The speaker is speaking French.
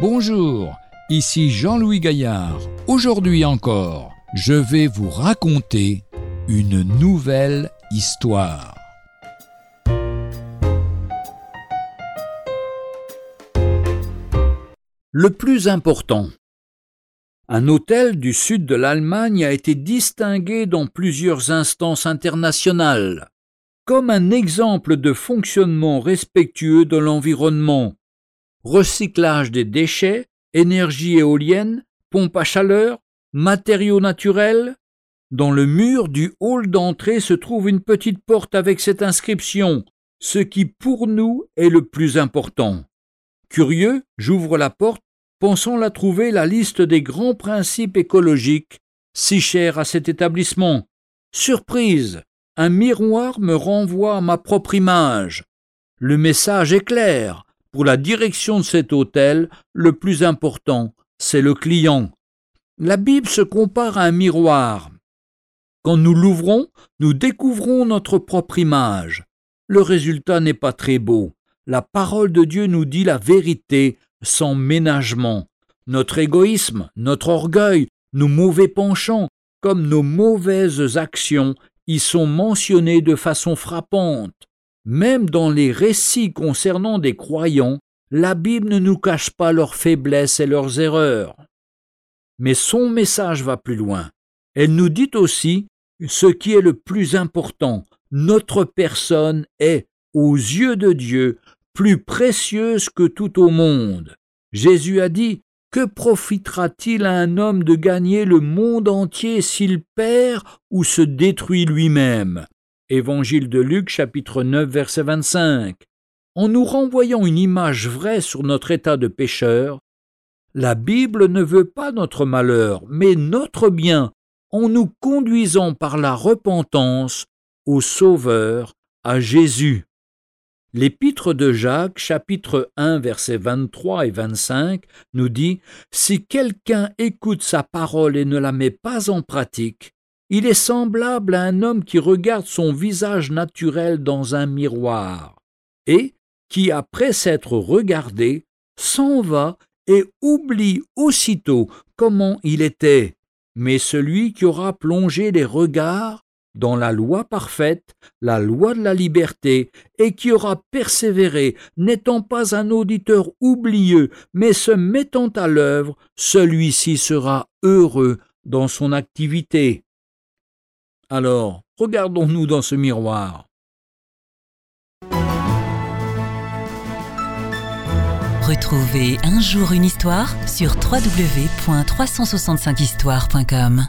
Bonjour, ici Jean-Louis Gaillard. Aujourd'hui encore, je vais vous raconter une nouvelle histoire. Le plus important. Un hôtel du sud de l'Allemagne a été distingué dans plusieurs instances internationales comme un exemple de fonctionnement respectueux de l'environnement. Recyclage des déchets, énergie éolienne, pompe à chaleur, matériaux naturels. Dans le mur du hall d'entrée se trouve une petite porte avec cette inscription, ce qui pour nous est le plus important. Curieux, j'ouvre la porte, pensant la trouver la liste des grands principes écologiques, si chers à cet établissement. Surprise un miroir me renvoie à ma propre image. Le message est clair. Pour la direction de cet hôtel, le plus important, c'est le client. La Bible se compare à un miroir. Quand nous l'ouvrons, nous découvrons notre propre image. Le résultat n'est pas très beau. La parole de Dieu nous dit la vérité sans ménagement. Notre égoïsme, notre orgueil, nos mauvais penchants, comme nos mauvaises actions y sont mentionnés de façon frappante. Même dans les récits concernant des croyants, la Bible ne nous cache pas leurs faiblesses et leurs erreurs. Mais son message va plus loin. Elle nous dit aussi ce qui est le plus important. Notre personne est, aux yeux de Dieu, plus précieuse que tout au monde. Jésus a dit que profitera-t-il à un homme de gagner le monde entier s'il perd ou se détruit lui-même? Évangile de Luc chapitre 9 verset 25. En nous renvoyant une image vraie sur notre état de pécheur, la Bible ne veut pas notre malheur, mais notre bien, en nous conduisant par la repentance au Sauveur, à Jésus. L'épître de Jacques, chapitre 1, versets 23 et 25, nous dit Si quelqu'un écoute sa parole et ne la met pas en pratique, il est semblable à un homme qui regarde son visage naturel dans un miroir, et qui, après s'être regardé, s'en va et oublie aussitôt comment il était. Mais celui qui aura plongé les regards dans la loi parfaite, la loi de la liberté, et qui aura persévéré, n'étant pas un auditeur oublieux, mais se mettant à l'œuvre, celui-ci sera heureux dans son activité. Alors, regardons-nous dans ce miroir. Retrouvez un jour une histoire sur www.365histoire.com.